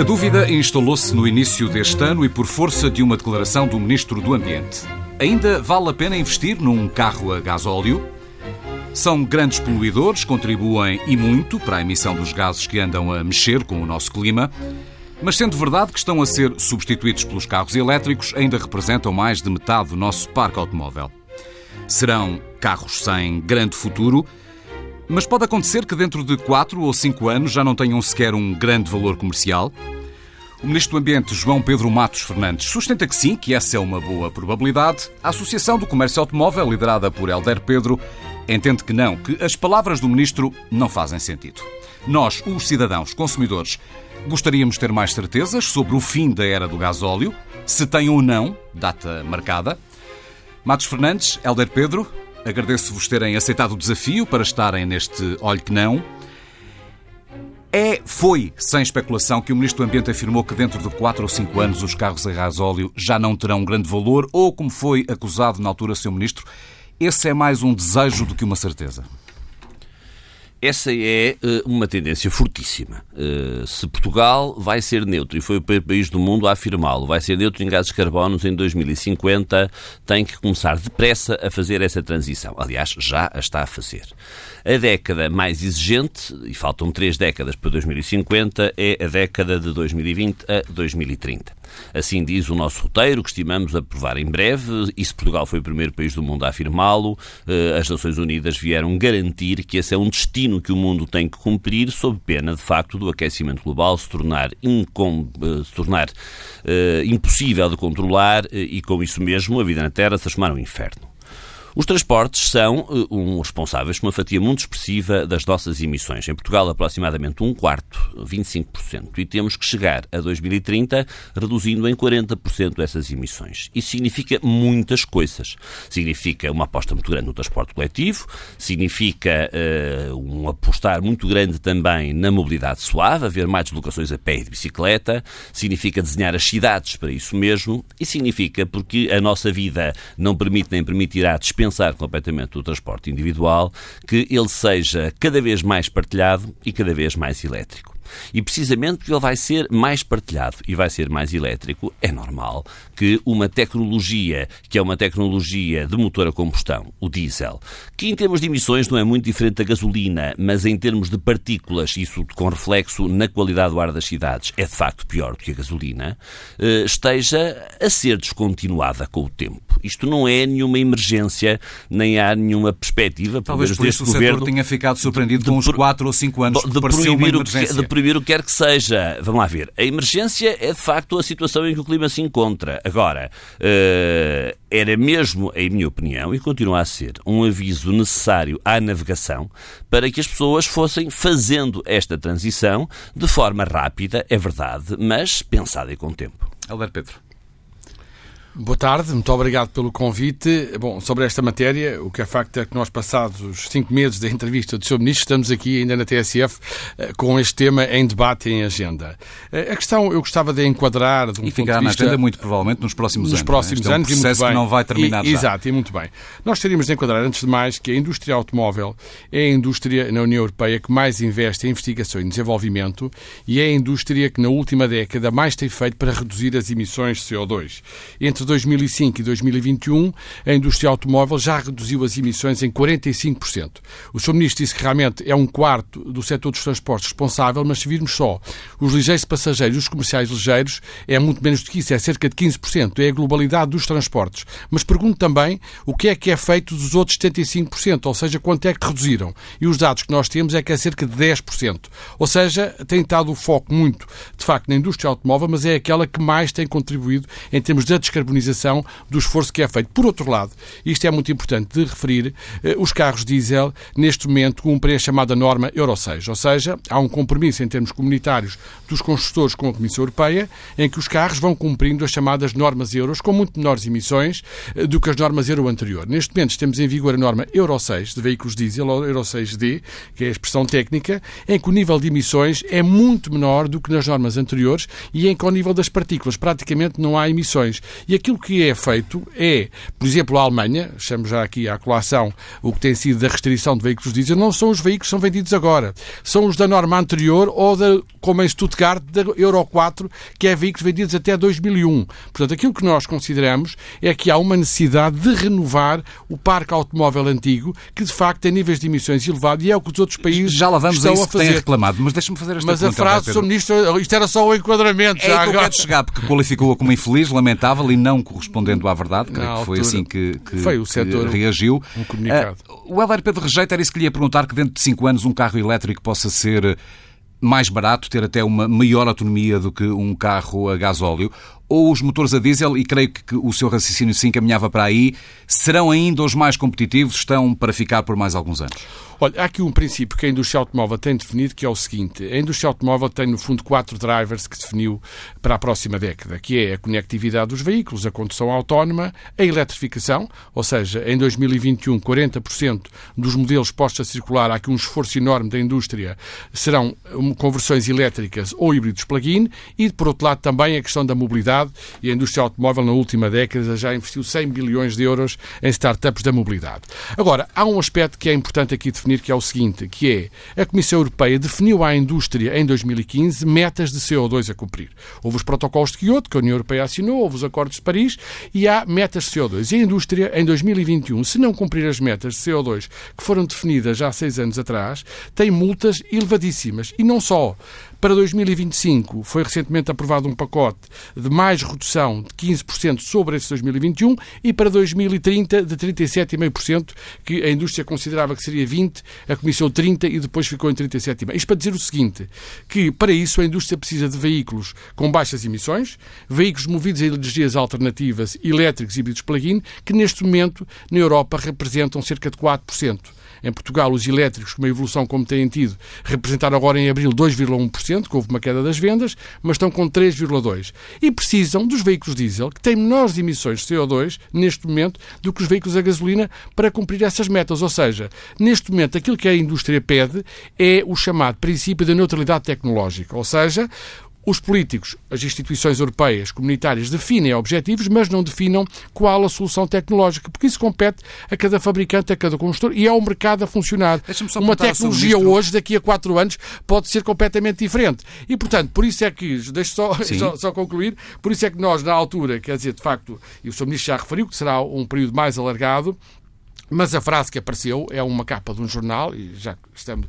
A dúvida instalou-se no início deste ano e por força de uma declaração do Ministro do Ambiente. Ainda vale a pena investir num carro a gasóleo? São grandes poluidores, contribuem e muito para a emissão dos gases que andam a mexer com o nosso clima. Mas sendo verdade que estão a ser substituídos pelos carros elétricos, ainda representam mais de metade do nosso parque automóvel. Serão carros sem grande futuro, mas pode acontecer que dentro de 4 ou 5 anos já não tenham sequer um grande valor comercial. O Ministro do Ambiente, João Pedro Matos Fernandes, sustenta que sim, que essa é uma boa probabilidade. A Associação do Comércio Automóvel, liderada por Helder Pedro, entende que não, que as palavras do Ministro não fazem sentido. Nós, os cidadãos consumidores, gostaríamos ter mais certezas sobre o fim da era do gasóleo, se tem ou não data marcada. Matos Fernandes, Helder Pedro, Agradeço-vos terem aceitado o desafio para estarem neste Olhe que Não. É, foi, sem especulação, que o Ministro do Ambiente afirmou que dentro de 4 ou 5 anos os carros a gasóleo já não terão grande valor, ou, como foi acusado na altura seu Ministro, esse é mais um desejo do que uma certeza? Essa é uh, uma tendência fortíssima. Uh, se Portugal vai ser neutro, e foi o primeiro país do mundo a afirmá-lo, vai ser neutro em gases de carbono em 2050, tem que começar depressa a fazer essa transição. Aliás, já a está a fazer. A década mais exigente, e faltam três décadas para 2050, é a década de 2020 a 2030. Assim diz o nosso roteiro, que estimamos aprovar em breve, e se Portugal foi o primeiro país do mundo a afirmá-lo, eh, as Nações Unidas vieram garantir que esse é um destino que o mundo tem que cumprir, sob pena, de facto, do aquecimento global se tornar, incom, eh, se tornar uh, impossível de controlar e, com isso mesmo, a vida na Terra se transformar um inferno. Os transportes são uh, um, responsáveis por uma fatia muito expressiva das nossas emissões. Em Portugal, aproximadamente um quarto, 25%. E temos que chegar a 2030 reduzindo em 40% essas emissões. Isso significa muitas coisas. Significa uma aposta muito grande no transporte coletivo, significa uh, um apostar muito grande também na mobilidade suave, haver mais deslocações a pé e de bicicleta, significa desenhar as cidades para isso mesmo e significa porque a nossa vida não permite nem permitirá dispensar completamente o transporte individual, que ele seja cada vez mais partilhado e cada vez mais elétrico. E precisamente porque ele vai ser mais partilhado e vai ser mais elétrico, é normal que uma tecnologia, que é uma tecnologia de motor a combustão, o diesel, que em termos de emissões não é muito diferente da gasolina, mas em termos de partículas, isso com reflexo na qualidade do ar das cidades, é de facto pior do que a gasolina, eh, esteja a ser descontinuada com o tempo. Isto não é nenhuma emergência, nem há nenhuma perspectiva. Talvez por isso o governo, setor tenha ficado surpreendido de, com uns 4 ou 5 anos de, de que, de proibir o que quer que seja. Vamos lá ver. A emergência é de facto a situação em que o clima se encontra. Agora, uh, era mesmo, em minha opinião, e continua a ser, um aviso necessário à navegação para que as pessoas fossem fazendo esta transição de forma rápida, é verdade, mas pensada e com tempo. Alberto Pedro. Boa tarde, muito obrigado pelo convite. Bom, sobre esta matéria, o que é facto é que nós, passados os cinco meses da entrevista do Sr. Ministro, estamos aqui ainda na TSF eh, com este tema em debate em agenda. Eh, a questão eu gostava de enquadrar de um e ficará na agenda muito provavelmente nos próximos nos anos. Nos próximos é? anos é um processo e muito bem. que não vai terminar e, já. Exato, e muito bem. Nós teríamos de enquadrar, antes de mais, que a indústria automóvel é a indústria na União Europeia que mais investe em investigação e desenvolvimento e é a indústria que na última década mais tem feito para reduzir as emissões de CO2. Entre 2005 e 2021, a indústria automóvel já reduziu as emissões em 45%. O Sr. Ministro disse que realmente é um quarto do setor dos transportes responsável, mas se virmos só os ligeiros passageiros e os comerciais ligeiros, é muito menos do que isso, é cerca de 15%. É a globalidade dos transportes. Mas pergunto também o que é que é feito dos outros 75%, ou seja, quanto é que reduziram. E os dados que nós temos é que é cerca de 10%. Ou seja, tem estado o foco muito, de facto, na indústria automóvel, mas é aquela que mais tem contribuído em termos da descarbonização do esforço que é feito. Por outro lado, isto é muito importante de referir, eh, os carros diesel, neste momento, cumprem a chamada norma Euro 6, ou seja, há um compromisso em termos comunitários dos construtores com a Comissão Europeia, em que os carros vão cumprindo as chamadas normas euros, com muito menores emissões eh, do que as normas euro anterior. Neste momento, temos em vigor a norma Euro 6 de veículos diesel, ou Euro 6D, que é a expressão técnica, em que o nível de emissões é muito menor do que nas normas anteriores e em que, ao nível das partículas, praticamente não há emissões. E aquilo que é feito é, por exemplo, a Alemanha, chamo já aqui à colação o que tem sido da restrição de veículos diesel, não são os veículos que são vendidos agora. São os da norma anterior ou, da, como em Stuttgart, da Euro 4, que é veículos vendidos até 2001. Portanto, aquilo que nós consideramos é que há uma necessidade de renovar o parque automóvel antigo, que de facto tem níveis de emissões elevados e é o que os outros países já lá vamos estão a, isso a fazer. Reclamado, mas deixa-me fazer esta mas pergunta. Mas a frase Sr. Ministro, isto era só o enquadramento. É já que eu agora. quero chegar, porque qualificou-a como infeliz, lamentável e não correspondendo à verdade. Creio que foi assim que, que, foi o que setor reagiu. um comunicado. Uh, o Helder Pedro rejeita, era isso que lhe ia perguntar, que dentro de 5 anos um carro elétrico possa ser mais barato, ter até uma maior autonomia do que um carro a gasóleo, ou os motores a diesel, e creio que o seu raciocínio se encaminhava para aí, serão ainda os mais competitivos, estão para ficar por mais alguns anos? Olha, há aqui um princípio que a indústria automóvel tem definido, que é o seguinte. A indústria automóvel tem, no fundo, quatro drivers que definiu para a próxima década, que é a conectividade dos veículos, a condução autónoma, a eletrificação, ou seja, em 2021, 40% dos modelos postos a circular, há aqui um esforço enorme da indústria, serão conversões elétricas ou híbridos plug-in, e, por outro lado, também a questão da mobilidade, e a indústria automóvel, na última década, já investiu 100 bilhões de euros em startups da mobilidade. Agora, há um aspecto que é importante aqui definir, que é o seguinte, que é a Comissão Europeia definiu à indústria em 2015 metas de CO2 a cumprir. Houve os protocolos de Kyoto, que a União Europeia assinou, houve os acordos de Paris e há metas de CO2. E a indústria, em 2021, se não cumprir as metas de CO2 que foram definidas já há seis anos atrás, tem multas elevadíssimas. E não só. Para 2025 foi recentemente aprovado um pacote de mais redução de 15% sobre esse 2021 e para 2030 de 37,5%, que a indústria considerava que seria 20%, a Comissão 30% e depois ficou em 37,5%. Isto para dizer o seguinte, que para isso a indústria precisa de veículos com baixas emissões, veículos movidos a energias alternativas, elétricos e híbridos plug-in, que neste momento na Europa representam cerca de 4%. Em Portugal, os elétricos, com uma evolução como têm tido, representaram agora em abril 2,1%, que houve uma queda das vendas, mas estão com 3,2%. E precisam dos veículos diesel, que têm menores emissões de CO2, neste momento, do que os veículos a gasolina, para cumprir essas metas. Ou seja, neste momento, aquilo que a indústria pede é o chamado princípio da neutralidade tecnológica. Ou seja, os políticos, as instituições europeias, comunitárias, definem objetivos, mas não definam qual a solução tecnológica, porque isso compete a cada fabricante, a cada construtor e ao mercado a funcionar. Uma tecnologia hoje, daqui a quatro anos, pode ser completamente diferente. E, portanto, por isso é que, deixe só, só, só, concluir, por isso é que nós, na altura, quer dizer, de facto, e o Sr. Ministro já referiu que será um período mais alargado, mas a frase que apareceu é uma capa de um jornal, e já estamos,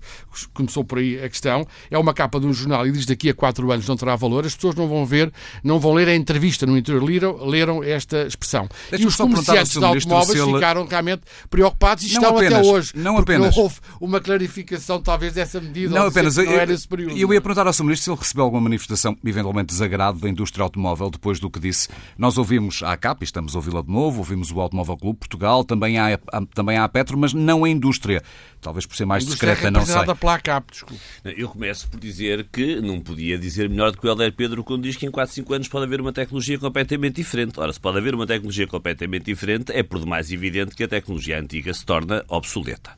começou por aí a questão, é uma capa de um jornal e diz daqui a quatro anos não terá valor, as pessoas não vão ver, não vão ler a entrevista no interior, leram, leram esta expressão. e os comerciantes de automóveis ele... ficaram realmente preocupados e não estão apenas, até hoje. Não apenas. Não houve uma clarificação, talvez, dessa medida. Não apenas. Não era esse período. Eu ia perguntar ao Sr. Ministro se ele recebeu alguma manifestação, eventualmente desagrado, da indústria automóvel depois do que disse. Nós ouvimos a ACAP, e estamos a ouvi-la de novo, ouvimos o Automóvel Clube Portugal, também há, também há a Petro, mas não a indústria. Talvez por ser mais discreta, não sei. Pela CAP, desculpe. Eu começo por dizer que não podia dizer melhor do que o Helder Pedro quando diz que em 4, 5 anos pode haver uma tecnologia completamente diferente. Ora, se pode haver uma tecnologia completamente diferente, é por demais evidente que a tecnologia antiga se torna obsoleta.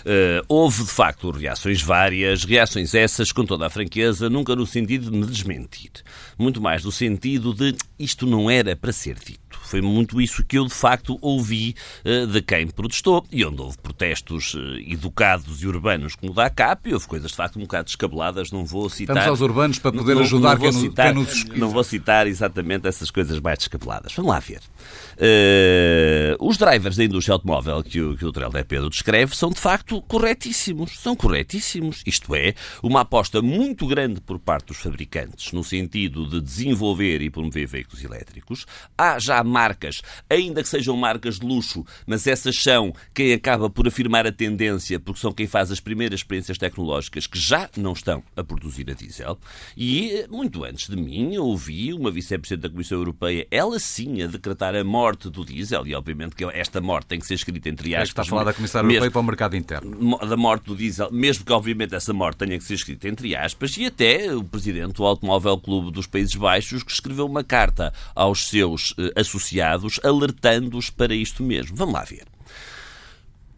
Uh, houve, de facto, reações várias, reações essas, com toda a franqueza, nunca no sentido de me desmentir. Muito mais no sentido de isto não era para ser dito. Foi muito isso que eu, de facto, ouvi uh, de quem protestou e onde houve protestos uh, educados e urbanos como o da ACAP e houve coisas, de facto, um bocado descabeladas. Não vou citar... Estamos aos urbanos para poder não, ajudar não quem, citar, quem nos... Não vou citar exatamente essas coisas mais descabeladas. Vamos lá ver. Uh, os drivers da indústria automóvel que o, que o Dr. Pedro descreve são, de facto, corretíssimos. São corretíssimos. Isto é, uma aposta muito grande por parte dos fabricantes no sentido de desenvolver e promover veículos elétricos. Há já marcas, ainda que sejam marcas de luxo, mas essas são quem acaba por afirmar a tendência, porque são quem faz as primeiras experiências tecnológicas que já não estão a produzir a diesel. E, muito antes de mim, eu ouvi uma vice-presidente da Comissão Europeia, ela sim, a decretar a morte do diesel, e obviamente que esta morte tem que ser escrita entre aspas. É que está a falar da Comissária Europeia para o mercado interno. Da morte do diesel, mesmo que obviamente essa morte tenha que ser escrita entre aspas, e até o presidente do Automóvel Clube dos Países Baixos que escreveu uma carta aos seus eh, associados alertando-os para isto mesmo. Vamos lá ver.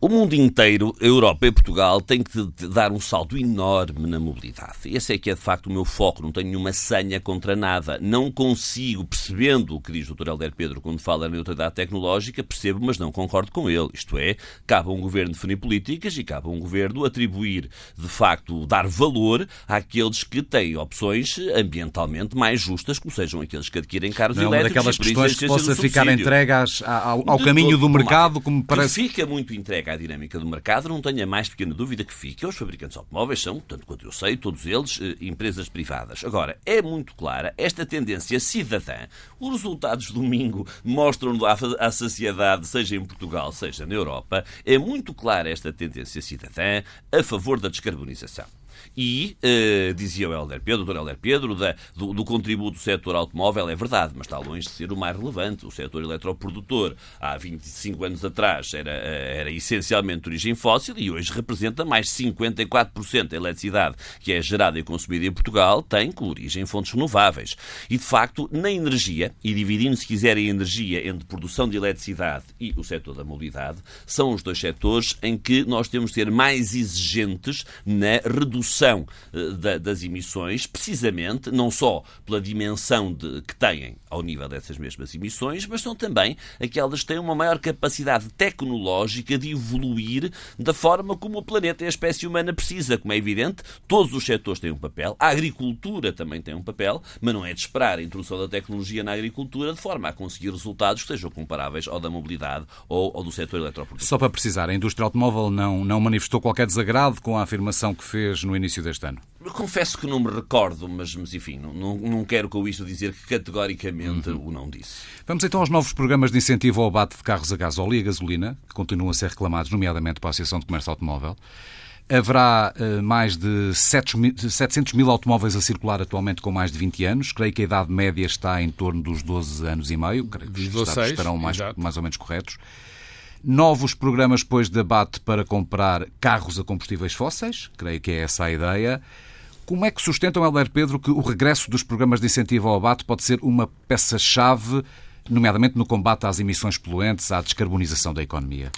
O mundo inteiro, a Europa e Portugal, têm que dar um salto enorme na mobilidade. Esse é que é de facto o meu foco. Não tenho nenhuma senha contra nada. Não consigo, percebendo o que diz o Dr. Helder Pedro quando fala na neutralidade tecnológica, percebo, mas não concordo com ele. Isto é, cabe a um governo definir políticas e cabe a um governo atribuir, de facto, dar valor àqueles que têm opções ambientalmente mais justas, como sejam aqueles que adquirem carros não elétricos. Não é daquelas questões que possa ficar entregue ao, ao caminho do mercado, como parece. Que fica muito entregue à dinâmica do mercado, não tenho a mais pequena dúvida que fique. Os fabricantes de automóveis são, tanto quanto eu sei, todos eles eh, empresas privadas. Agora, é muito clara esta tendência cidadã. Os resultados de domingo mostram à sociedade, seja em Portugal, seja na Europa, é muito clara esta tendência cidadã a favor da descarbonização. E, uh, dizia o Helder Pedro, o Dr. Helder Pedro, da, do, do, contributo do setor automóvel, é verdade, mas está longe de ser o mais relevante. O setor eletroprodutor, há 25 anos atrás, era, eh, era essencialmente de origem fóssil e hoje representa mais 54% da eletricidade que é gerada e consumida em Portugal tem com origem em fontes renováveis. E, de facto, na energia, e dividindo, se quiserem, a energia entre produção de eletricidade e o setor da mobilidade, são os dois setores em que nós temos de ser mais exigentes na redução redução eh, das emissões, precisamente não só pela dimensão de, que têm ao nível dessas mesmas emissões, mas são também aquelas que têm uma maior capacidade tecnológica de evoluir da forma como o planeta e a espécie humana precisa. Como é evidente, todos os setores têm um papel, a agricultura também tem um papel, mas não é de esperar a introdução da tecnologia na agricultura de forma a conseguir resultados que sejam comparáveis ao da mobilidade ou ao do setor eletroprodutor. Só para precisar, a indústria automóvel não, não manifestou qualquer desagrado com a afirmação que fez no início deste ano? Confesso que não me recordo, mas, mas enfim, não, não quero com isto dizer que categoricamente uhum. o não disse. Vamos então aos novos programas de incentivo ao abate de carros a gasóleo e a gasolina, que continuam a ser reclamados, nomeadamente para a Associação de Comércio Automóvel. Haverá uh, mais de 700 mil automóveis a circular atualmente com mais de 20 anos. Creio que a idade média está em torno dos 12 anos e meio. Creio que os dados estarão mais, mais ou menos corretos. Novos programas, depois, de debate para comprar carros a combustíveis fósseis. Creio que é essa a ideia. Como é que sustentam, Helder Pedro, que o regresso dos programas de incentivo ao abate pode ser uma peça-chave, nomeadamente no combate às emissões poluentes, à descarbonização da economia?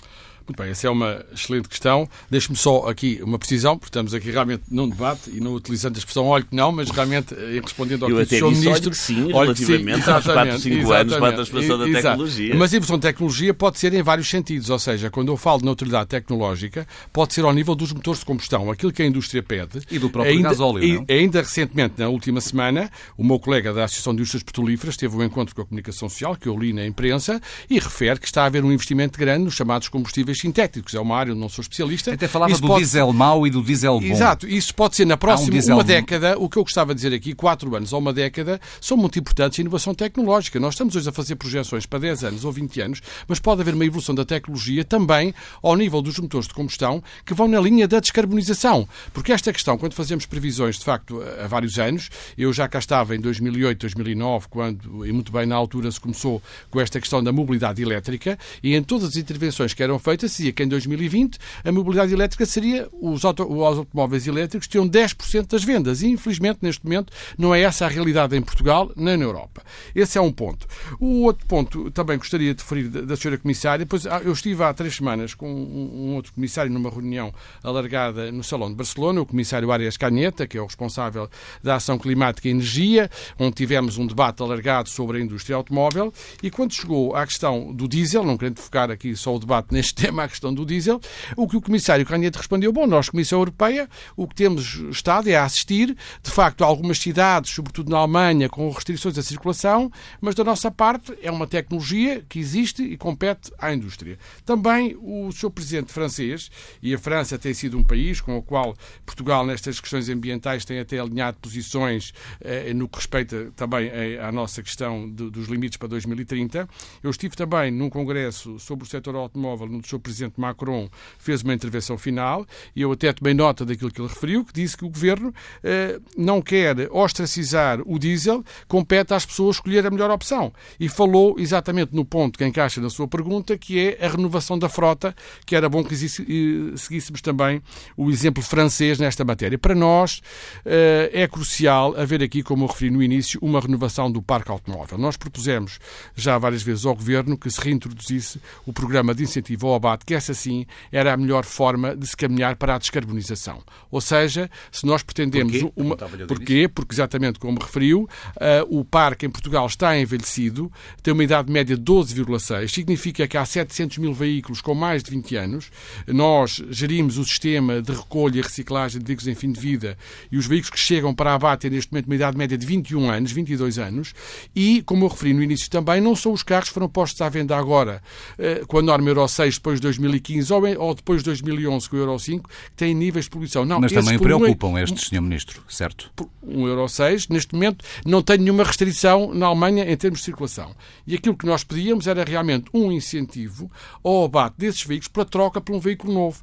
Muito bem, essa é uma excelente questão. Deixe-me só aqui uma precisão, porque estamos aqui realmente num debate e não utilizando a expressão olho que não, mas realmente eh, respondendo ao que disse o Ministro. Que sim, relativamente sim, aos 4, 5 anos para a transformação da tecnologia. Mas a evolução da tecnologia pode ser em vários sentidos, ou seja, quando eu falo de neutralidade tecnológica, pode ser ao nível dos motores de combustão, aquilo que a indústria pede. E do próprio ainda, gasóleo, não? Ainda recentemente, na última semana, o meu colega da Associação de Indústrias Petrolíferas teve um encontro com a comunicação social, que eu li na imprensa, e refere que está a haver um investimento grande nos chamados combustíveis sintéticos. É uma área onde não sou especialista. Até falava isso do pode... diesel mau e do diesel bom. Exato, isso pode ser na próxima um uma década. O que eu gostava de dizer aqui, quatro anos ou uma década, são muito importantes em inovação tecnológica. Nós estamos hoje a fazer projeções para 10 anos ou 20 anos, mas pode haver uma evolução da tecnologia também ao nível dos motores de combustão que vão na linha da descarbonização. Porque esta questão, quando fazemos previsões, de facto, há vários anos, eu já cá estava em 2008, 2009, quando, e muito bem na altura, se começou com esta questão da mobilidade elétrica, e em todas as intervenções que eram feitas, dizia que em 2020 2020, a mobilidade elétrica seria, os, auto, os automóveis elétricos tinham 10% das vendas. E, infelizmente, neste momento, não é essa a realidade em Portugal nem na Europa. Esse é um ponto. O outro ponto, também gostaria de referir da, senhora Comissária, pois ah, eu estive há três semanas com um, um outro Comissário numa reunião alargada no Salão de Barcelona, o Comissário Arias Canheta, que é o responsável da Ação Climática e Energia, onde tivemos um debate alargado sobre a indústria automóvel, e quando chegou à questão do diesel, não querendo focar aqui só o debate neste tema, a questão do diesel, o que o comissário Canhete respondeu, bom, nós, Comissão Europeia, o que temos estado é a assistir, de facto, a algumas cidades, sobretudo na Alemanha, com restrições à circulação, mas da nossa parte é uma tecnologia que existe e compete à indústria. Também o seu presidente francês, e a França tem sido um país com o qual Portugal, nestas questões ambientais, tem até alinhado posições eh, no que respeita também à nossa questão de, dos limites para 2030. Eu estive também num congresso sobre o setor automóvel, no seu presidente Macron, fez uma intervenção final e eu até tomei nota daquilo que ele referiu, que disse que o Governo eh, não quer ostracizar o diesel, compete às pessoas escolher a melhor opção. E falou exatamente no ponto que encaixa na sua pergunta, que é a renovação da frota, que era bom que seguíssemos também o exemplo francês nesta matéria. Para nós eh, é crucial haver aqui, como eu referi no início, uma renovação do parque automóvel. Nós propusemos já várias vezes ao Governo que se reintroduzisse o programa de incentivo ao abate que essa sim era a melhor forma de se caminhar para a descarbonização. Ou seja, se nós pretendemos Porquê? uma. Porquê? Porque, exatamente como referiu, uh, o parque em Portugal está envelhecido, tem uma idade média de 12,6, significa que há 700 mil veículos com mais de 20 anos. Nós gerimos o sistema de recolha e reciclagem de veículos em fim de vida e os veículos que chegam para abate têm neste momento uma idade média de 21 anos, 22 anos, e, como eu referi no início também, não são os carros que foram postos à venda agora, uh, com a norma Euro 6 depois de 2015 ou, ou depois de 2011 com o Euro 5, que têm níveis de poluição. Não, Mas também poluem- preocupam estes, Sr. Ministro, certo? um Euro 6, neste momento não tem nenhuma restrição na Alemanha em termos de circulação. E aquilo que nós pedíamos era realmente um incentivo ao abate desses veículos para troca por um veículo novo.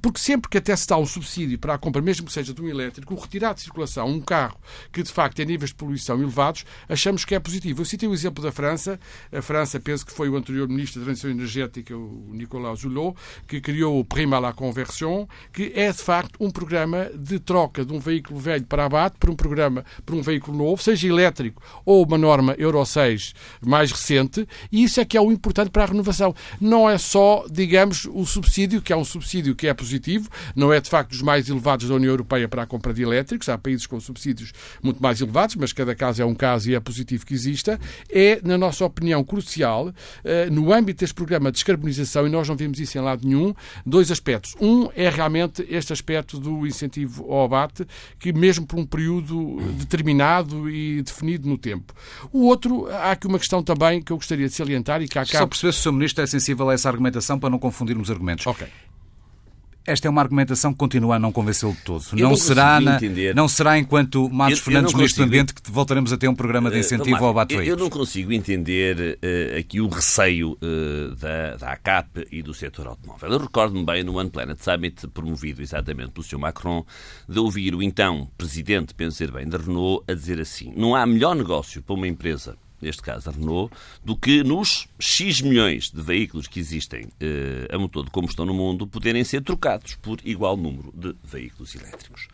Porque sempre que até se dá um subsídio para a compra, mesmo que seja de um elétrico, o retirar de circulação um carro que de facto tem níveis de poluição elevados, achamos que é positivo. Eu citei o exemplo da França. A França, penso que foi o anterior ministro da Transição Energética, o Nicolas Hulot, que criou o Prima à Conversion, que é de facto um programa de troca de um veículo velho para abate por um programa por um veículo novo, seja elétrico ou uma norma Euro 6 mais recente, e isso é que é o importante para a renovação. Não é só, digamos, o subsídio, que é um subsídio que é positivo, não é de facto dos mais elevados da União Europeia para a compra de elétricos, há países com subsídios muito mais elevados, mas cada caso é um caso e é positivo que exista, é, na nossa opinião, crucial, eh, no âmbito deste programa de descarbonização, e nós não vimos isso em lado nenhum, dois aspectos. Um é realmente este aspecto do incentivo ao abate, que mesmo por um período determinado e definido no tempo. O outro, há aqui uma questão também que eu gostaria de salientar e que há Só perceber se o Sr. Ministro é sensível a essa argumentação para não confundirmos argumentos. Ok. Esta é uma argumentação que continua a não convencê-lo de todo. Eu não, não será na- entender. não será enquanto Matos Eu- Fernandes, consigo- Ambiente, que voltaremos a ter um programa de incentivo Marco, ao abate eu, eu não consigo entender eh, aqui o receio eh, da, da ACAP e do setor automóvel. Eu recordo-me bem no One Planet Summit, promovido exatamente pelo Sr. Macron, de ouvir o então presidente, penso bem, da Renault, a dizer assim: não há melhor negócio para uma empresa. Neste caso, a Renault, do que nos X milhões de veículos que existem eh, a motor de combustão no mundo poderem ser trocados por igual número de veículos elétricos.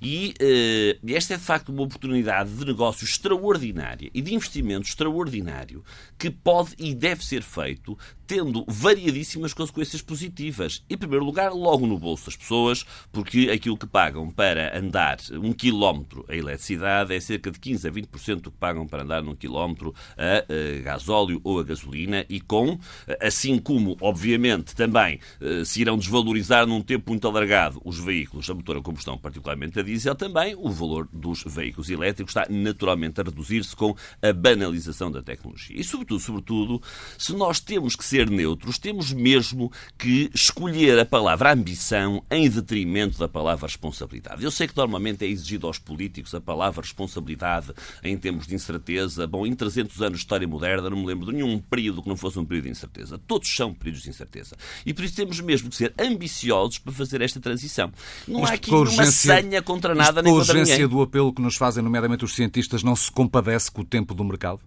E eh, esta é de facto uma oportunidade de negócio extraordinária e de investimento extraordinário que pode e deve ser feito tendo variadíssimas consequências positivas. Em primeiro lugar, logo no bolso das pessoas, porque aquilo que pagam para andar um quilómetro a eletricidade é cerca de 15 a 20% do que pagam para andar num quilómetro a, eh, gasóleo ou a gasolina e com, eh, assim como, obviamente, também eh, se irão desvalorizar num tempo muito alargado os veículos a motor a combustão, particularmente a diesel, também o valor dos veículos elétricos está naturalmente a reduzir-se com a banalização da tecnologia. E, sobretudo, sobretudo, se nós temos que ser neutros, temos mesmo que escolher a palavra ambição em detrimento da palavra responsabilidade. Eu sei que normalmente é exigido aos políticos a palavra responsabilidade em termos de incerteza. Bom, em 300 anos de história moderna não me lembro de nenhum período que não fosse um período de incerteza. Todos são períodos de incerteza. E por isso temos mesmo que ser ambiciosos para fazer esta transição. Não há aqui nenhuma urgência- senha contra isto nada nem contra urgência ninguém. do apelo que nos fazem, nomeadamente os cientistas, não se compadece com o tempo do mercado?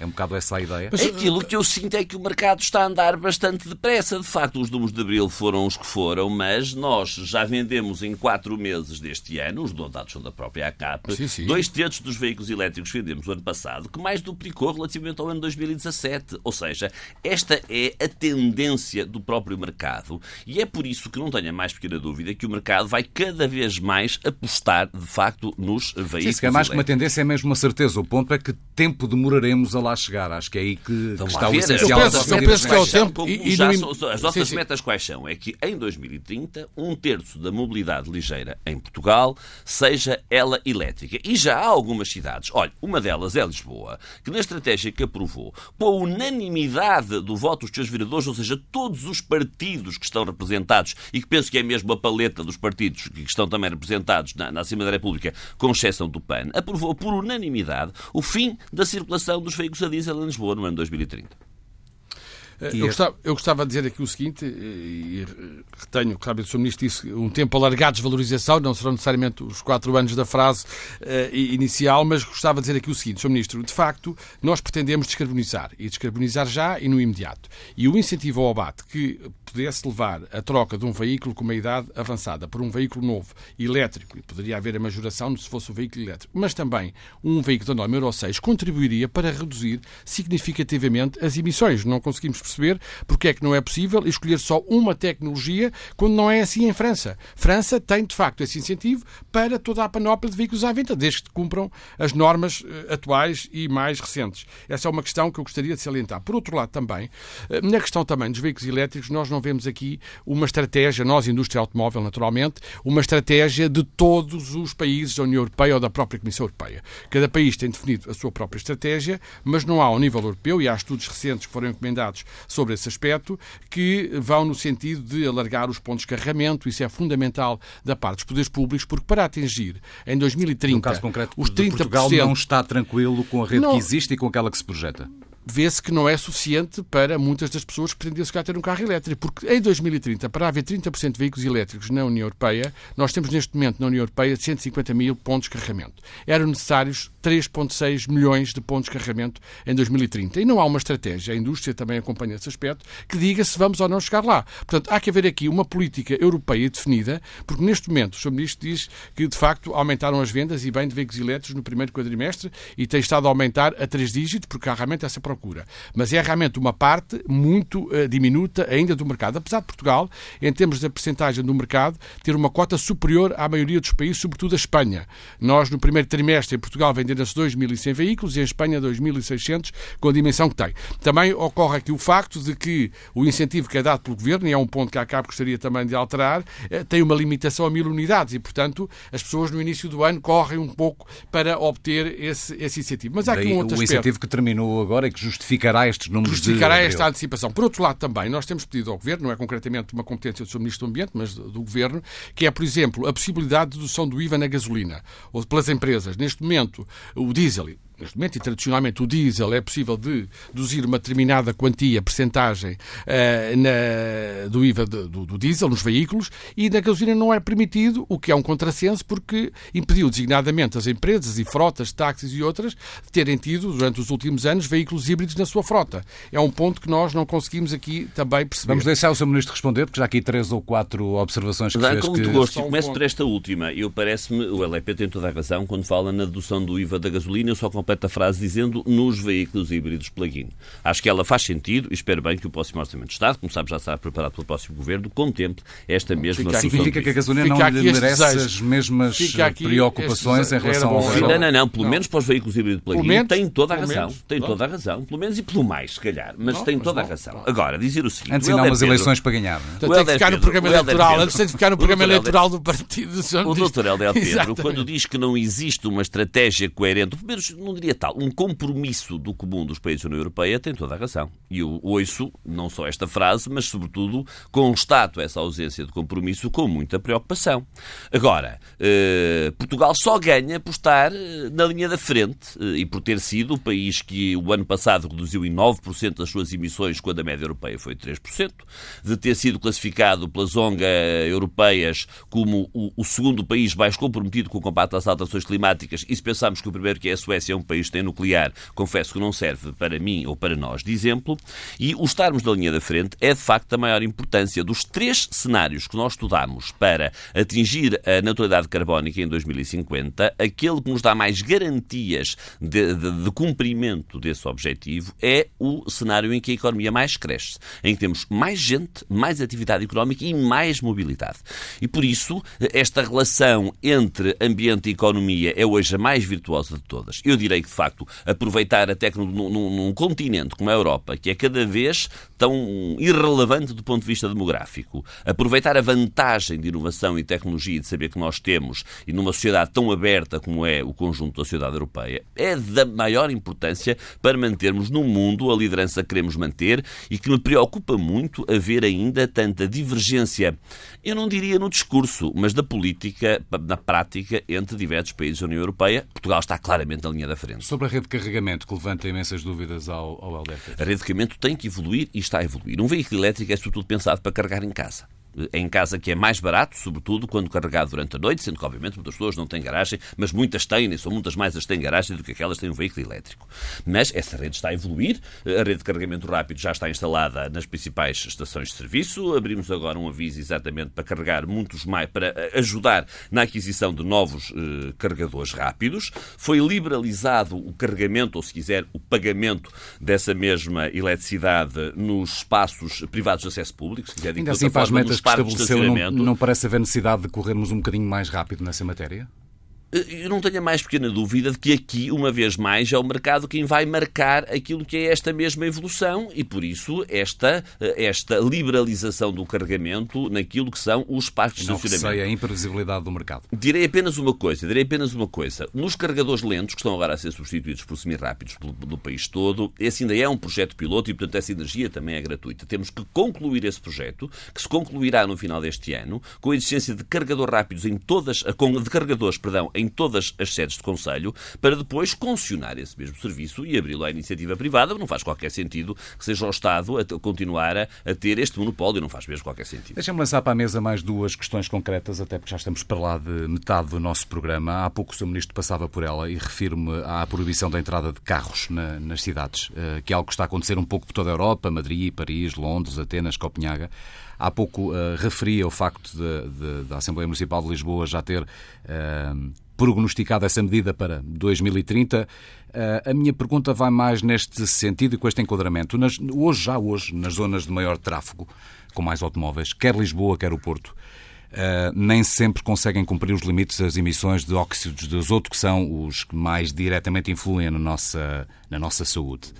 É um bocado essa a ideia? Aquilo que eu sinto é que o mercado está a andar bastante depressa. De facto, os números de abril foram os que foram, mas nós já vendemos em quatro meses deste ano, os dados são da própria ACAP, Sim, sim. dois terços dos veículos elétricos que vendemos no ano passado, que mais duplicou relativamente ao ano 2017. Ou seja, esta é a tendência do próprio mercado e é por isso que não tenha mais pequena dúvida que o mercado vai cada vez mais apostar, de facto, nos veículos Sim, se é mais que uma elétricos. tendência, é mesmo uma certeza. O ponto é que tempo demoraremos a lá chegar. Acho que é aí que, que está lá o ver. essencial. Eu das penso- nossas eu penso que é o tempo e- e já no- as nossas Sim, sim. metas quais são? É que em 2030 um terço da mobilidade ligeira em Portugal seja ela elétrica. E já há algumas cidades, olha, uma delas é Lisboa, que na estratégia que aprovou, com a unanimidade do voto dos seus vereadores, ou seja, todos os partidos que estão representados, e que penso que é mesmo a paleta dos partidos que estão também representados na, na Assembleia da República, com exceção do PAN, aprovou por unanimidade o fim da circulação dos veículos a diesel em Lisboa no ano 2030. Eu gostava, eu gostava de dizer aqui o seguinte, e retenho que realmente o Sr. Ministro disse um tempo alargado de desvalorização, não serão necessariamente os quatro anos da frase eh, inicial, mas gostava de dizer aqui o seguinte, Sr. Ministro, de facto, nós pretendemos descarbonizar, e descarbonizar já e no imediato. E o incentivo ao abate que pudesse levar a troca de um veículo com uma idade avançada por um veículo novo, elétrico, e poderia haver a majoração se fosse um veículo elétrico, mas também um veículo da norma Euro 6, contribuiria para reduzir significativamente as emissões. Não conseguimos perceber porque é que não é possível escolher só uma tecnologia quando não é assim em França. França tem, de facto, esse incentivo para toda a panóplia de veículos à venda, desde que cumpram as normas eh, atuais e mais recentes. Essa é uma questão que eu gostaria de salientar. Por outro lado, também, eh, na questão também dos veículos elétricos, nós não vemos aqui uma estratégia, nós, indústria automóvel, naturalmente, uma estratégia de todos os países da União Europeia ou da própria Comissão Europeia. Cada país tem definido a sua própria estratégia, mas não há ao nível europeu, e há estudos recentes que foram encomendados sobre esse aspecto, que vão no sentido de alargar os pontos de carregamento. Isso é fundamental da parte dos poderes públicos, porque para atingir em 2030 no caso concreto, os 30%. Portugal não está tranquilo com a rede não, que existe e com aquela que se projeta vê-se que não é suficiente para muitas das pessoas que pretendiam se ter um carro elétrico. Porque em 2030, para haver 30% de veículos elétricos na União Europeia, nós temos neste momento na União Europeia 150 mil pontos de carregamento. Eram necessários 3,6 milhões de pontos de carregamento em 2030. E não há uma estratégia, a indústria também acompanha esse aspecto, que diga se vamos ou não chegar lá. Portanto, há que haver aqui uma política europeia definida, porque neste momento o Sr. Ministro diz que, de facto, aumentaram as vendas e bem de veículos elétricos no primeiro quadrimestre e tem estado a aumentar a três dígitos, porque há realmente essa procura. Mas é realmente uma parte muito uh, diminuta ainda do mercado. Apesar de Portugal, em termos da percentagem do mercado, ter uma cota superior à maioria dos países, sobretudo a Espanha. Nós, no primeiro trimestre, em Portugal, venderam-se 2.100 veículos e em Espanha 2.600, com a dimensão que tem. Também ocorre aqui o facto de que o incentivo que é dado pelo Governo, e é um ponto que a CAP gostaria também de alterar, eh, tem uma limitação a mil unidades e, portanto, as pessoas no início do ano correm um pouco para obter esse, esse incentivo. Mas há aqui um outro o aspecto. incentivo que terminou agora e que justificará estes números Justificará de... esta antecipação. Por outro lado, também, nós temos pedido ao Governo, não é concretamente uma competência do Sr. Ministro do Ambiente, mas do Governo, que é, por exemplo, a possibilidade de dedução do IVA na gasolina, ou pelas empresas. Neste momento, o diesel, neste momento, e tradicionalmente o diesel, é possível deduzir uma determinada quantia, percentagem uh, na, do IVA do, do, diesel nos veículos e na gasolina não é permitido, o que é um contrassenso, porque impediu designadamente as empresas e frotas, táxis e outras de terem tido, durante os últimos anos, veículos híbridos na sua frota. É um ponto que nós não conseguimos aqui também perceber. Vamos deixar o Sr. Ministro responder, porque já aqui três ou quatro observações que Dá, fez. Como que... tu gosto, começo ponto. por esta última. Eu parece-me, o LEP tem toda a razão quando fala na dedução do IVA da gasolina, eu só completa a frase dizendo nos veículos híbridos plug-in. Acho que ela faz sentido e espero bem que o próximo Orçamento de Estado, como sabe já está preparado pelo próximo Governo, contemple esta mesma Fica Significa que a gasolina não lhe merece as mesmas preocupações em relação ao... Não, não, não. Pelo não. menos para os veículos híbridos plug-in tem toda a razão. Menos. Tem toda a razão. Pelo menos e pelo mais, se calhar. Mas não, tem mas toda a razão. Agora, dizer o seguinte... Antes de umas eleições para ganhar. Então, tem que ficar no programa eleitoral. Antes tem que ficar no programa eleitoral do partido. O doutor Helder Pedro, quando diz que não existe uma estratégia coerente, primeiro, não diria tal, um compromisso do comum dos países da União Europeia tem toda a razão. E eu ouço não só esta frase, mas, sobretudo, constato essa ausência de compromisso com muita preocupação. Agora, eh, Portugal só ganha por estar eh, na linha da frente eh, e por ter sido o país que o ano passado reduziu em 9% as suas emissões, quando a média europeia foi 3%, de ter sido classificado pelas ONG europeias como o, o segundo país mais comprometido com o combate às alterações climáticas, e se pensarmos que o primeiro, que é a Suécia, é um país tem nuclear, confesso confesso que não serve para mim ou para nós de exemplo, e o estarmos na linha da frente é de facto a maior importância. Dos três cenários que nós estudamos para atingir a neutralidade carbónica em 2050, aquele que nos dá mais garantias de, de, de cumprimento desse objetivo é o cenário em que a economia mais cresce, em que temos mais gente, mais atividade económica e mais mobilidade. E por isso, esta relação entre ambiente e economia é hoje a mais virtuosa de todas. Eu direi que, de facto, aproveitar até num, num, num continente como a Europa, que é cada vez tão irrelevante do ponto de vista demográfico, aproveitar a vantagem de inovação e tecnologia e de saber que nós temos, e numa sociedade tão aberta como é o conjunto da sociedade europeia, é da maior importância para mantermos no mundo a liderança que queremos manter e que me preocupa muito haver ainda tanta divergência, eu não diria no discurso, mas da política, na prática, entre diversos países da União Europeia. Portugal está claramente na linha da frente. Sobre a rede de carregamento, que levanta imensas dúvidas ao, ao A rede de carregamento tem que evoluir e está a evoluir. Um veículo elétrico é sobretudo pensado para carregar em casa. Em casa que é mais barato, sobretudo quando carregado durante a noite, sendo que, obviamente, muitas pessoas não têm garagem, mas muitas têm, e são muitas mais as que têm garagem do que aquelas que têm um veículo elétrico. Mas essa rede está a evoluir, a rede de carregamento rápido já está instalada nas principais estações de serviço, abrimos agora um aviso exatamente para carregar muitos mais, para ajudar na aquisição de novos eh, carregadores rápidos. Foi liberalizado o carregamento, ou se quiser, o pagamento dessa mesma eletricidade nos espaços privados de acesso público, se quiser, Ainda assim, para as metas que estabeleceu, não, não parece haver necessidade de corrermos um bocadinho mais rápido nessa matéria? Eu não tenho a mais pequena dúvida de que aqui, uma vez mais, é o mercado quem vai marcar aquilo que é esta mesma evolução e, por isso, esta, esta liberalização do carregamento naquilo que são os parques de estacionamento. Não sei a imprevisibilidade do mercado. Direi apenas uma coisa, direi apenas uma coisa. Nos carregadores lentos, que estão agora a ser substituídos por semi-rápidos do país todo, esse ainda é um projeto piloto e, portanto, essa energia também é gratuita. Temos que concluir esse projeto, que se concluirá no final deste ano, com a existência de carregadores rápidos em todas, de carregadores, perdão, em todas as sedes de Conselho, para depois concessionar esse mesmo serviço e abri-lo à iniciativa privada. Não faz qualquer sentido que seja o Estado a continuar a, a ter este monopólio, não faz mesmo qualquer sentido. Deixa-me lançar para a mesa mais duas questões concretas, até porque já estamos para lá de metade do nosso programa. Há pouco o Sr. Ministro passava por ela e refiro-me à proibição da entrada de carros na, nas cidades, eh, que é algo que está a acontecer um pouco por toda a Europa, Madrid, Paris, Londres, Atenas, Copenhaga. Há pouco uh, referia o facto da Assembleia Municipal de Lisboa já ter uh, prognosticado essa medida para 2030. Eh, a minha pergunta vai mais neste sentido e com este enquadramento. Nas, hoje, já hoje, nas zonas de maior tráfego, com mais automóveis, quer Lisboa, quer o Porto, Uh, nem sempre conseguem cumprir os limites das emissões de óxidos de azoto, que são os que mais diretamente influem na nossa, na nossa saúde.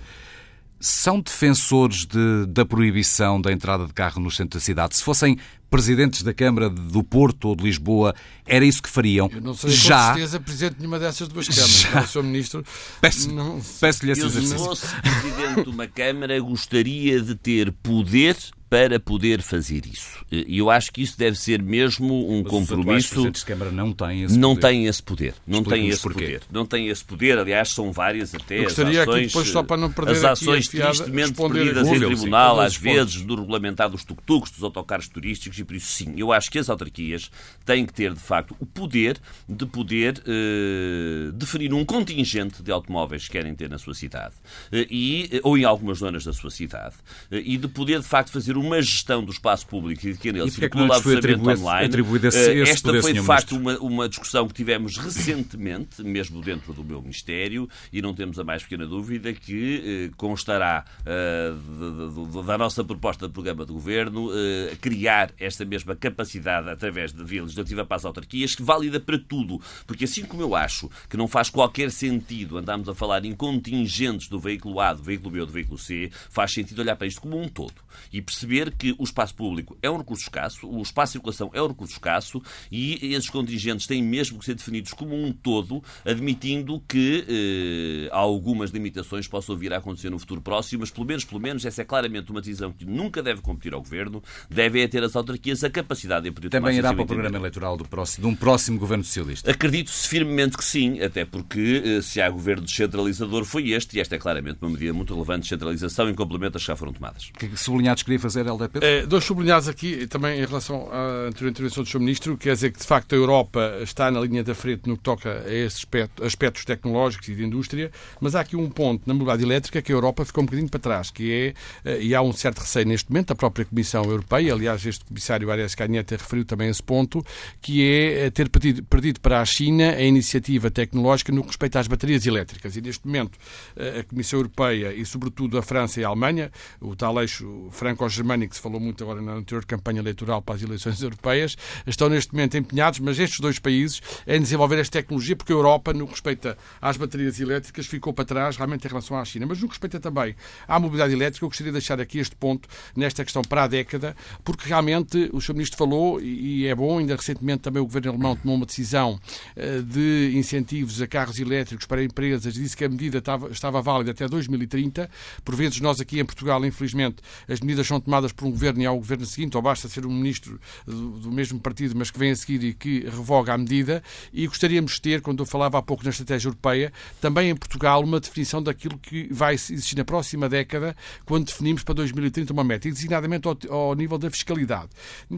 São defensores de, da proibição da entrada de carro no centro da cidade? Se fossem presidentes da Câmara do Porto ou de Lisboa, era isso que fariam. Eu não sei já... com certeza presidente de nenhuma dessas duas câmaras. Já... Sr. Ministro. Peço-lhe não... peço esse exercício. Se fosse presidente de uma Câmara, gostaria de ter poder para poder fazer isso. E eu acho que isso deve ser mesmo um Mas compromisso. Os de Câmara não têm esse não poder. Têm esse poder. Não têm esse porquê. poder. Não têm esse poder. Aliás, são várias até eu gostaria as ações, aqui depois, só para não perder as ações tristemente perdidas em tribunal, sim, às vezes, do regulamentado dos tuk-tuks, dos autocarros turísticos, e por isso sim, eu acho que as autarquias têm que ter, de facto, o poder de poder eh, definir um contingente de automóveis que querem ter na sua cidade, eh, e, ou em algumas zonas da sua cidade, eh, e de poder, de facto, fazer uma gestão dos espaço público e que nele circula absolutamente online. Atribuído esse, esse Esta foi, de facto, uma, uma discussão que tivemos recentemente, mesmo dentro do meu Ministério, e não temos a mais pequena dúvida que eh, constará eh, de, de, da nossa proposta de programa de governo eh, criar esta mesma capacidade através de via legislativa para as autarquias, que válida para tudo. Porque assim como eu acho que não faz qualquer sentido andarmos a falar em contingentes do veículo A, do veículo B ou do veículo C, faz sentido olhar para isto como um todo e perceber que o espaço público é um recurso escasso, o espaço de circulação é um recurso escasso e esses contingentes têm mesmo que ser definidos como um todo, admitindo que eh, algumas limitações possam vir a acontecer no futuro próximo, mas pelo menos, pelo menos, essa é claramente uma decisão que nunca deve competir ao Governo, devem ter as autarquias a capacidade de poder Também irá para o programa eleitoral do próximo, de um próximo Governo Socialista? Acredito-se firmemente que sim, até porque eh, se há Governo descentralizador foi este, e esta é claramente uma medida muito relevante de descentralização em complemento às que já foram tomadas. Que sublinhados queria fazer, LDP? É, dois sublinhados aqui, também em relação à anterior intervenção do Sr. Ministro, quer dizer que, de facto, a Europa está na linha da frente no que toca a esses aspectos tecnológicos e de indústria, mas há aqui um ponto na mobilidade elétrica que a Europa ficou um bocadinho para trás, que é, eh, e há um certo receio neste momento, a própria Comissão Europeia, aliás, este Comissário Arias Canheta referiu também esse ponto, que é eh, ter perdido, perdido para a China a iniciativa tecnológica no que respeita às baterias elétricas. E, neste momento, eh, a Comissão Europeia e, sobretudo, a França e a Alemanha, o tal eixo franco-germânico que se falou muito agora na anterior campanha eleitoral para as eleições europeias, estão neste momento empenhados, mas estes dois países, em desenvolver esta tecnologia, porque a Europa, no que respeita às baterias elétricas, ficou para trás realmente em relação à China. Mas no que respeita também à mobilidade elétrica, eu gostaria de deixar aqui este ponto, nesta questão para a década, porque realmente o Sr. Ministro falou, e é bom, ainda recentemente também o Governo Alemão tomou uma decisão eh, de incentivos a carros elétricos para empresas, disse que a medida estava, estava válida até 2030. Por vezes nós aqui em Portugal, infelizmente, as medidas são tomadas tomadas por um governo e ao governo seguinte, ou basta ser um ministro do, mesmo partido, mas que vem a seguir e que revoga a medida. E gostaríamos de ter, quando eu falava há pouco na estratégia europeia, também em Portugal uma definição daquilo que vai existir na próxima década, quando definimos para 2030 uma meta, e designadamente ao, ao nível da fiscalidade.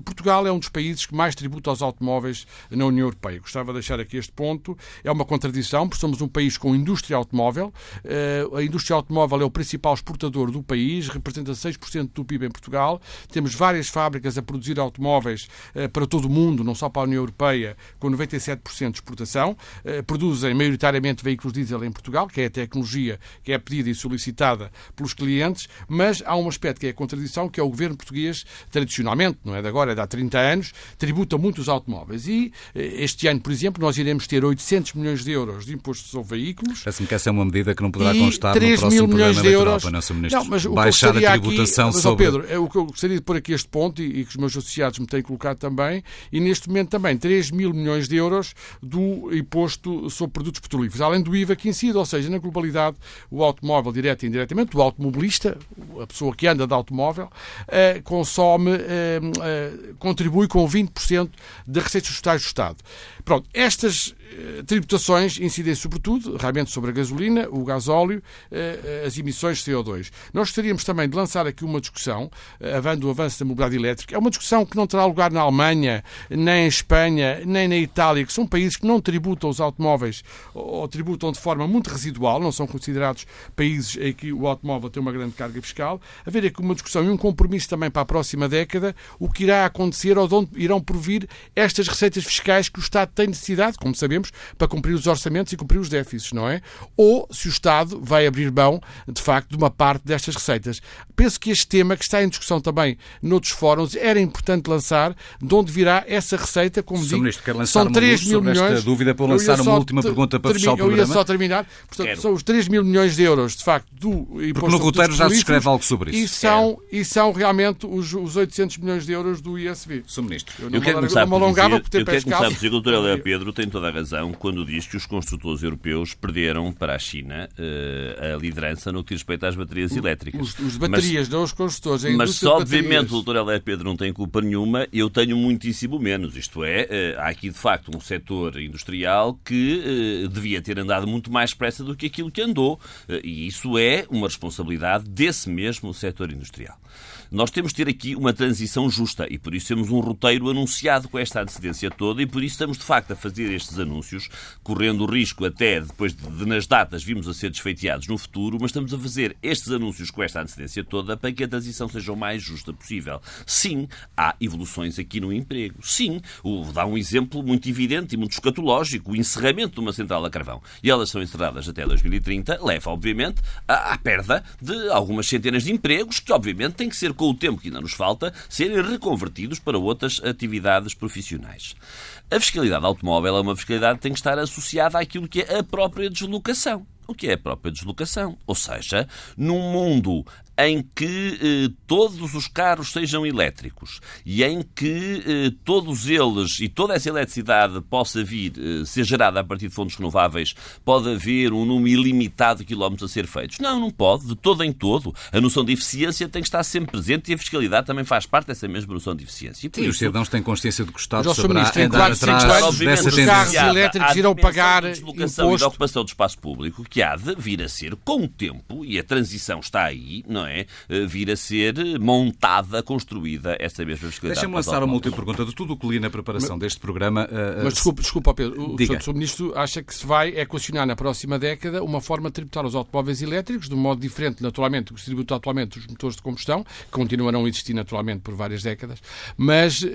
Portugal é um dos países que mais tributa aos automóveis na União Europeia. Gostava de deixar aqui este ponto. É uma contradição, porque somos um país com indústria automóvel. Eh, a indústria automóvel é o principal exportador do país, representa 6% do PIB em Portugal. Temos várias fábricas a produzir automóveis eh, para todo o mundo, não só para a União Europeia, com 97% de exportação. Eh, produzem maioritariamente veículos diesel em Portugal, que é a tecnologia que é pedida e solicitada pelos clientes, mas há um aspecto que é a contradição, que é o governo português, tradicionalmente, não é de agora, é de há 30 anos, tributa muito os automóveis. E este ano, por exemplo, nós iremos ter 800 milhões de euros de imposto sobre veículos. Parece-me que essa é uma medida que não poderá constar 3 no próximo mil milhões de euros. Não, mas Baixar a tributação aqui, mas, sobre... Pedro, é o que eu gostaria de pôr aqui este ponto e, e que os meus associados me têm colocado também, e neste momento também 3 mil milhões de euros do imposto sobre produtos petrolíferos, além do IVA que incide, ou seja, na globalidade, o automóvel, direto e indiretamente, o automobilista, a pessoa que anda de automóvel, eh, consome, eh, eh, contribui com 20% das receitas totais do Estado. Pronto, estas eh, tributações incidem sobretudo, realmente, sobre a gasolina, o gasóleo, eh, eh, as emissões de CO2. Nós gostaríamos também de lançar aqui uma discussão, havendo o avanço da mobilidade elétrica. É uma discussão que não terá lugar na Alemanha, nem em Espanha, nem na Itália, que são países que não tributam os automóveis ou tributam de forma muito residual, não são considerados países em que o automóvel tem uma grande carga fiscal. Haver aqui uma discussão e um compromisso também para a próxima década, o que irá acontecer ou de onde irão provir estas receitas fiscais que o Estado tem necessidade, como sabemos, para cumprir os orçamentos e cumprir os déficits, não é? Ou se o Estado vai abrir mão, de facto, de uma parte destas receitas. Penso que este tema, que está em discussão também noutros fóruns, era importante lançar de onde virá essa receita, como digo, quer são 3 mil milhões. Esta dúvida para lançar uma última pergunta para fechar o programa. Eu ia só terminar. Portanto, Quero. são os 3 mil milhões de euros, de facto, do imposto Porque no roteiro já se escreve algo sobre isso. E são, e são realmente os, os 800 milhões de euros do ISV. Sr. Ministro, eu não eu quero começar ter eu quero começar por dizer que Dr. Pedro tem toda a razão quando diz que os construtores europeus perderam para a China uh, a liderança no que diz respeito às baterias elétricas. Os, os baterias, mas, não os construtores. mas só, obviamente, o Dr. Helé Pedro não tem culpa nenhuma, eu tenho muitíssimo menos. Isto é, uh, há aqui, de facto, um setor industrial que uh, devia ter andado muito mais depressa do que aquilo que andou. e isso é uma responsabilidade desse mesmo setor industrial. Nós temos de ter aqui uma transição justa e por isso temos um roteiro anunciado com esta antecedência toda e por isso estamos de facto a fazer estes anúncios, correndo o risco até depois de, de nas datas vimos a ser desfeiteados no futuro, mas estamos a fazer estes anúncios com esta antecedência toda para que a transição seja o mais justa possível. Sim, há evoluções aqui no emprego. Sim, dar um exemplo muito evidente e muito escatológico, o encerramento de uma central a carvão. E elas são encerradas até 2030, leva, obviamente, à, à perda de algumas centenas de empregos que, obviamente, têm que ser com o tempo que ainda nos falta, serem reconvertidos para outras atividades profissionais. A fiscalidade automóvel é uma fiscalidade que tem que estar associada àquilo que é a própria deslocação o que é a própria deslocação. Ou seja, num mundo em que eh, todos os carros sejam elétricos e em que eh, todos eles e toda essa eletricidade possa vir eh, ser gerada a partir de fontes renováveis, pode haver um número ilimitado de quilómetros a ser feitos. Não, não pode, de todo em todo. A noção de eficiência tem que estar sempre presente e a fiscalidade também faz parte dessa mesma noção de eficiência. E, e os cidadãos têm consciência de que o Estado saberá andar atrás dessa Os carros elétricos irão pagar deslocação imposto. e da ocupação do espaço público que há de vir a ser, com o tempo, e a transição está aí, não é? Eh, vir a ser montada, construída essa mesma fiscalidade. Deixa-me lançar uma última pergunta. De tudo o que li na preparação mas, deste programa... Uh, mas desculpa, desculpa Pedro. O, diga. o Ministro acha que se vai equacionar na próxima década uma forma de tributar os automóveis elétricos de um modo diferente, naturalmente, do que se tributa atualmente os motores de combustão, que continuarão a existir naturalmente por várias décadas, mas uh,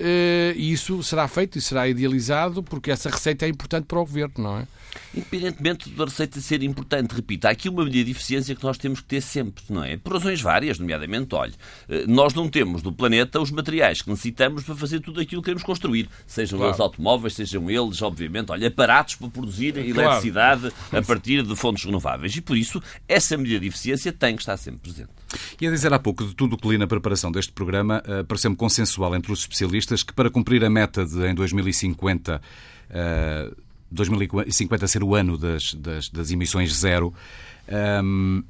isso será feito e será idealizado porque essa receita é importante para o Governo, não é? Independentemente da receita ser importante, repito, há aqui uma medida de eficiência que nós temos que ter sempre, não é? Por razões várias, nomeadamente, olha, eh, nós não temos do planeta os materiais que necessitamos para fazer tudo aquilo que queremos construir, sejam claro. eles automóveis, sejam eles, obviamente, olha, aparatos para produzir claro. eletricidade a partir de fontes renováveis. E por isso, essa medida de eficiência tem que estar sempre presente. E a dizer há pouco de tudo o que li na preparação deste programa, uh, pareceu-me consensual entre os especialistas que para cumprir a meta de em 2050 uh, 2050 ser o ano das, das, das emissões zero, um,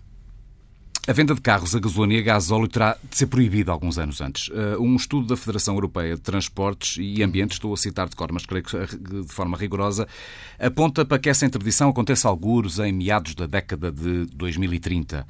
A venda de carros a gasolina e a gás óleo terá de ser proibida alguns anos antes. Um estudo da Federação Europeia de Transportes e Ambiente, estou a citar de cor, mas creio que de forma rigorosa, aponta para que essa interdição aconteça alguns em meados da década de 2030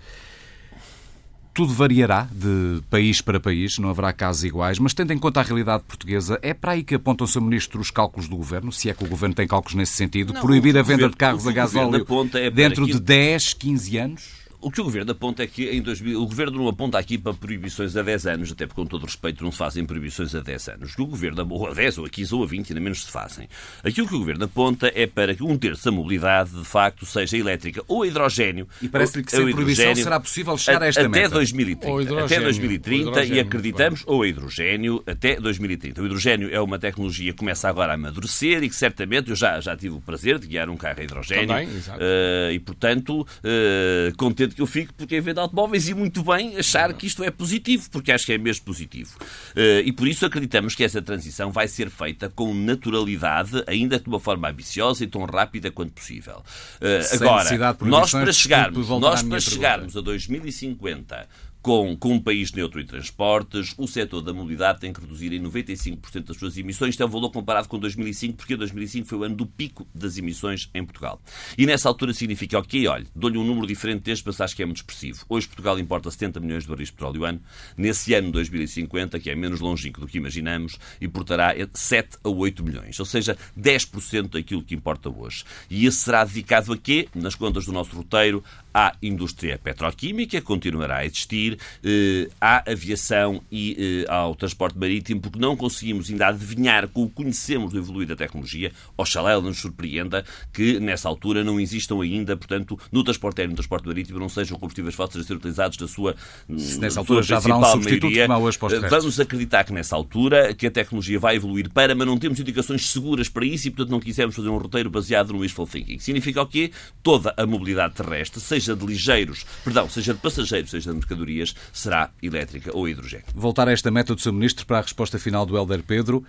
tudo variará de país para país, não haverá casos iguais, mas tendo em conta a realidade portuguesa, é para aí que aponta o Sr. Ministro os cálculos do Governo, se é que o Governo tem cálculos nesse sentido, não, proibir a venda governo, de carros a gás óleo é dentro de 10, 15 anos? O que o Governo aponta é que em 2000, o Governo não aponta aqui para proibições a 10 anos, até porque, com todo respeito, não se fazem proibições a 10 anos. O que o Governo, ou a 10, ou a 15, ou a 20, ainda menos se fazem. Aquilo que o Governo aponta é para que um terço da mobilidade, de facto, seja elétrica ou hidrogênio. E parece-lhe que sem proibição será possível chegar a esta até meta. 2030. Até 2030 e acreditamos, ou a hidrogênio, até 2030. O hidrogênio é uma tecnologia que começa agora a amadurecer e que certamente, eu já, já tive o prazer de guiar um carro a hidrogênio. Também, uh, e, portanto, uh, contente que eu fico, porque venda automóveis e muito bem achar que isto é positivo, porque acho que é mesmo positivo. Eh, e por isso acreditamos que essa transição vai ser feita com naturalidade, ainda de uma forma ambiciosa e tão rápida quanto possível. Eh, agora, nós para chegarmos, nós para chegarmos a 2050 com, com um país neutro em transportes, o setor da mobilidade tem que reduzir em 95% das suas emissões. Isto é um valor comparado com 2005, porque 2005 foi o ano do pico das emissões em Portugal. E nessa altura significa, ok, olha, dou-lhe um número diferente deste, mas acho que é muito expressivo. Hoje Portugal importa 70 milhões de barris de petróleo ano. Nesse ano 2050, que é menos longínquo do que imaginamos, importará 7 a 8 milhões. Ou seja, 10% daquilo que importa hoje. E esse será dedicado a quê? Nas contas do nosso roteiro, à indústria petroquímica, continuará a existir, eh, à aviação e eh, ao transporte marítimo, porque não conseguimos ainda adivinhar com o conhecemos do evoluir da tecnologia, oxalá ela nos surpreenda que nessa altura não existam ainda, portanto, no transporte aéreo e no transporte marítimo não sejam combustíveis fósseis a ser utilizados na sua Se nessa altura já haverá um substituto maioria, como há hoje para eh, Vamos acreditar que nessa altura que a tecnologia vai evoluir para, mas não temos indicações seguras para isso e, portanto, não quisemos fazer um roteiro baseado no wishful thinking. Significa o quê? Toda a mobilidade terrestre, seja seja de ligeiros, perdão, seja de passageiros, seja de mercadorias, será elétrica ou hidrogênio. Voltar a esta meta do Sr. Ministro para a resposta final do Helder Pedro.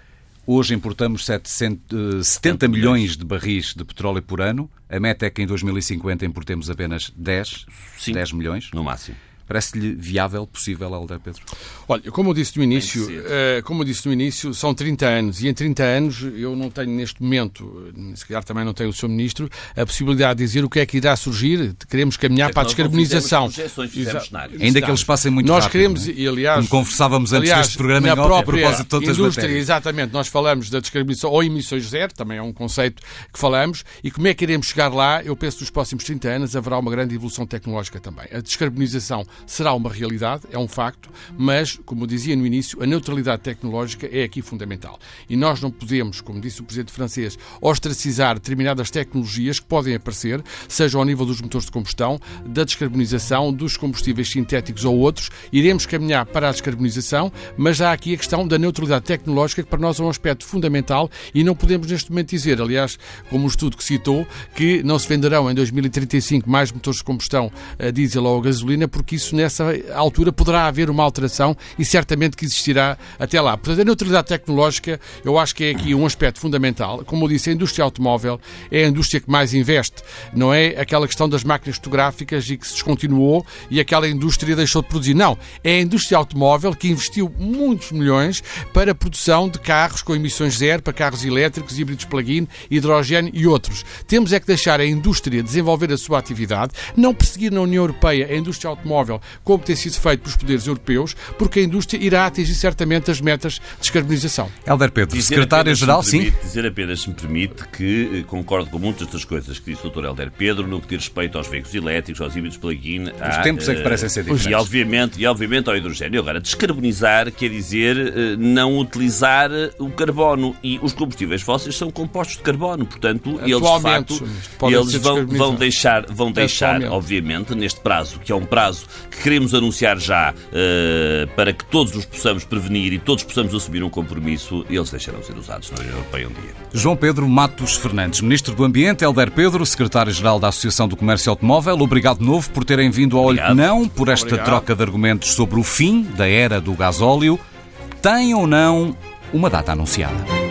Hoje importamos 700, 70 milhões de barris de petróleo por ano. A meta é que em 2050 importemos apenas 10, Sim, 10 milhões. No máximo. Parece-lhe viável, possível, Helder Pedro? Olha, como eu disse no início, uh, como eu disse no início, são 30 anos e em 30 anos eu não tenho neste momento, se calhar também não tenho o Sr. Ministro, a possibilidade de dizer o que é que irá surgir. Queremos caminhar é para a descarbonização. Ainda que eles passem muito nós rápido. queremos, é? e aliás, como conversávamos antes aliás, deste programa na em própria a propósito de todas indústria, as exatamente, nós falamos da descarbonização ou emissões zero, também é um conceito que falamos, e como é que iremos chegar lá? Eu penso que nos próximos 30 anos haverá uma grande evolução tecnológica também. A descarbonização será uma realidade é um facto, mas, como dizia no início, a neutralidade tecnológica é aqui fundamental. E nós não podemos, como disse o Presidente francês, ostracizar determinadas tecnologias que podem aparecer, seja ao nível dos motores de combustão, da descarbonização, dos combustíveis sintéticos ou outros. Iremos caminhar para a descarbonização, mas há aqui a questão da neutralidade tecnológica, que para nós é um aspecto fundamental e não podemos neste momento dizer, aliás, como o estudo que citou, que não se venderão em 2035 mais motores de combustão a diesel ou a gasolina, porque isso nessa altura altura poderá haver uma alteração e certamente que existirá até lá. Portanto, a neutralidade tecnológica eu acho que é aqui um aspecto fundamental. Como eu disse, a indústria automóvel é a indústria que mais investe. Não é aquela questão das máquinas fotográficas e que se descontinuou e aquela indústria deixou de produzir. Não. É a indústria automóvel que investiu muitos milhões para a produção de carros com emissões zero, para carros elétricos, híbridos plug-in, hidrogênio e outros. Temos é que deixar a indústria desenvolver a sua atividade, não perseguir na União Europeia a indústria automóvel como tem sido feito pelos poderes europeus, porque a indústria irá atingir certamente as metas de descarbonização. Helder Pedro, secretário-geral, sim. Dizer apenas, se me permite, que eh, concordo com muitas das coisas que disse o Dr. Helder Pedro no que diz respeito aos veículos elétricos, aos híbridos plug-in. Os tempos é que parecem ser diferentes. E obviamente, e obviamente ao hidrogênio. Agora, descarbonizar quer dizer eh, não utilizar o carbono e os combustíveis fósseis são compostos de carbono, portanto, eles de facto eles vão, vão deixar, vão deixar obviamente, neste prazo, que é um prazo que queremos anunciar já uh, para que todos os possamos prevenir e todos possamos assumir um compromisso, eles deixarão de ser usados na União Europeia um dia. João Pedro Matos Fernandes, Ministro do Ambiente, Helder Pedro, Secretário-Geral da Associação do Comércio Automóvel, obrigado de novo por terem vindo ao Olho que Não, por esta obrigado. troca de argumentos sobre o fim da era do gasóleo. Tem ou não uma data anunciada?